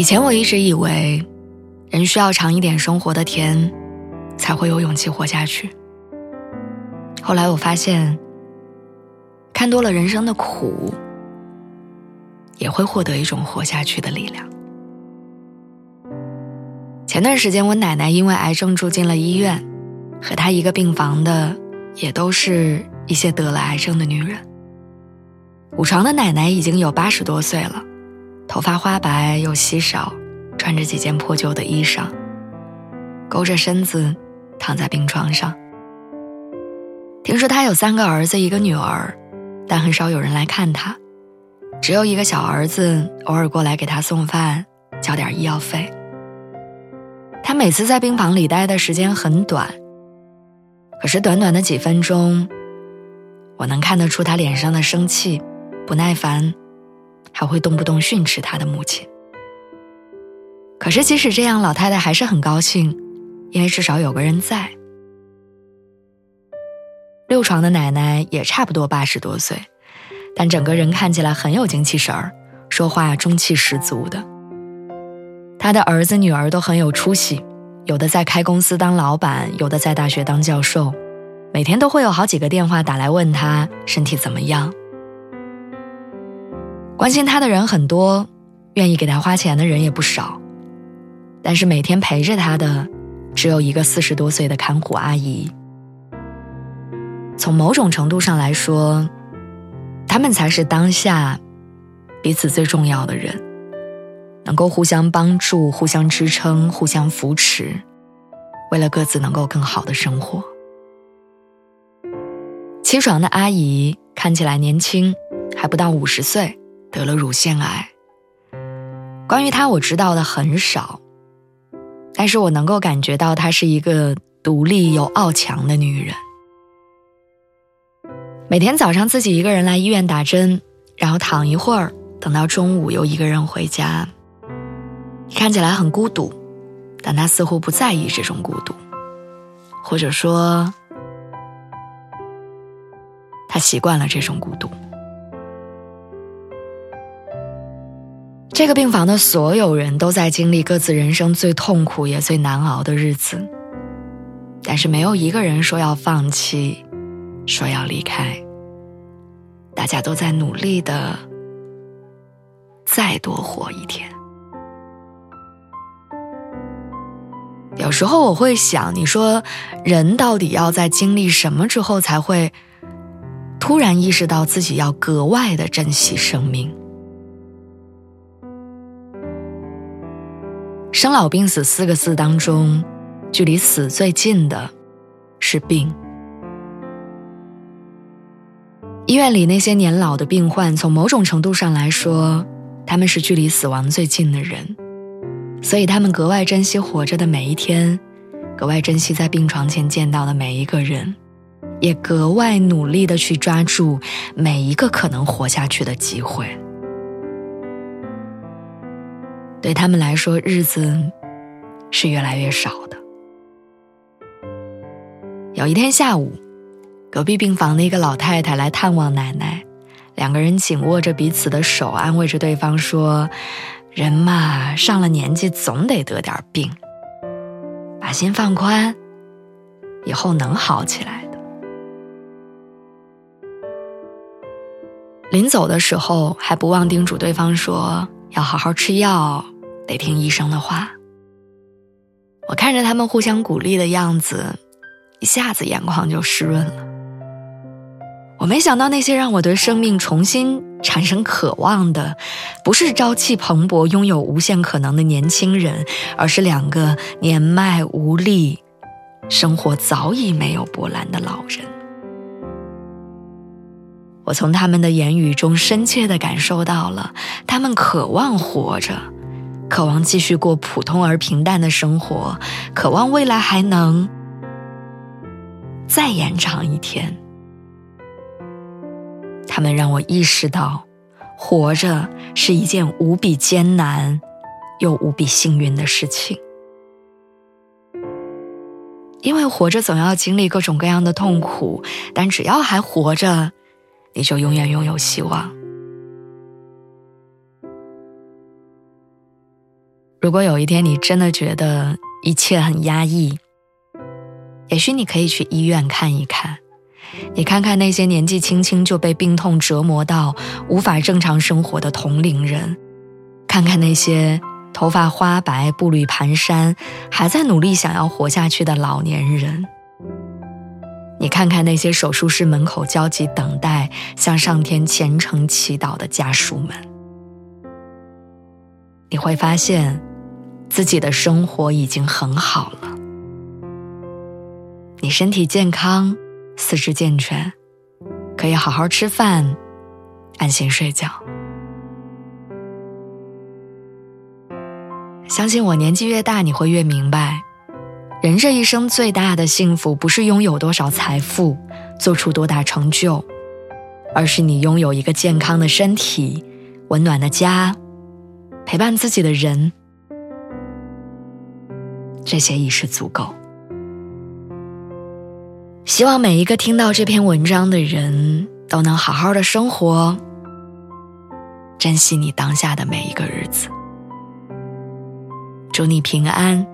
以前我一直以为，人需要尝一点生活的甜，才会有勇气活下去。后来我发现，看多了人生的苦，也会获得一种活下去的力量。前段时间，我奶奶因为癌症住进了医院，和她一个病房的，也都是一些得了癌症的女人。五床的奶奶已经有八十多岁了。头发花白又稀少，穿着几件破旧的衣裳，勾着身子躺在病床上。听说他有三个儿子一个女儿，但很少有人来看他，只有一个小儿子偶尔过来给他送饭，交点医药费。他每次在病房里待的时间很短，可是短短的几分钟，我能看得出他脸上的生气、不耐烦。还会动不动训斥他的母亲。可是即使这样，老太太还是很高兴，因为至少有个人在。六床的奶奶也差不多八十多岁，但整个人看起来很有精气神儿，说话中气十足的。她的儿子女儿都很有出息，有的在开公司当老板，有的在大学当教授，每天都会有好几个电话打来问她身体怎么样。关心他的人很多，愿意给他花钱的人也不少，但是每天陪着他的，只有一个四十多岁的看护阿姨。从某种程度上来说，他们才是当下彼此最重要的人，能够互相帮助、互相支撑、互相扶持，为了各自能够更好的生活。七床的阿姨看起来年轻，还不到五十岁。得了乳腺癌。关于她，我知道的很少，但是我能够感觉到她是一个独立又傲强的女人。每天早上自己一个人来医院打针，然后躺一会儿，等到中午又一个人回家。看起来很孤独，但她似乎不在意这种孤独，或者说，她习惯了这种孤独。这个病房的所有人都在经历各自人生最痛苦也最难熬的日子，但是没有一个人说要放弃，说要离开。大家都在努力的再多活一天。有时候我会想，你说人到底要在经历什么之后，才会突然意识到自己要格外的珍惜生命？生老病死四个字当中，距离死最近的是病。医院里那些年老的病患，从某种程度上来说，他们是距离死亡最近的人，所以他们格外珍惜活着的每一天，格外珍惜在病床前见到的每一个人，也格外努力的去抓住每一个可能活下去的机会。对他们来说，日子是越来越少的。有一天下午，隔壁病房的一个老太太来探望奶奶，两个人紧握着彼此的手，安慰着对方说：“人嘛，上了年纪总得得点病，把心放宽，以后能好起来的。”临走的时候，还不忘叮嘱对方说。要好好吃药，得听医生的话。我看着他们互相鼓励的样子，一下子眼眶就湿润了。我没想到那些让我对生命重新产生渴望的，不是朝气蓬勃、拥有无限可能的年轻人，而是两个年迈无力、生活早已没有波澜的老人。我从他们的言语中深切地感受到了，他们渴望活着，渴望继续过普通而平淡的生活，渴望未来还能再延长一天。他们让我意识到，活着是一件无比艰难又无比幸运的事情。因为活着总要经历各种各样的痛苦，但只要还活着，你就永远拥有希望。如果有一天你真的觉得一切很压抑，也许你可以去医院看一看，你看看那些年纪轻轻就被病痛折磨到无法正常生活的同龄人，看看那些。头发花白、步履蹒跚，还在努力想要活下去的老年人。你看看那些手术室门口焦急等待、向上天虔诚祈祷的家属们，你会发现，自己的生活已经很好了。你身体健康，四肢健全，可以好好吃饭，安心睡觉。相信我，年纪越大，你会越明白，人这一生最大的幸福，不是拥有多少财富，做出多大成就，而是你拥有一个健康的身体，温暖的家，陪伴自己的人，这些已是足够。希望每一个听到这篇文章的人，都能好好的生活，珍惜你当下的每一个日子。祝你平安，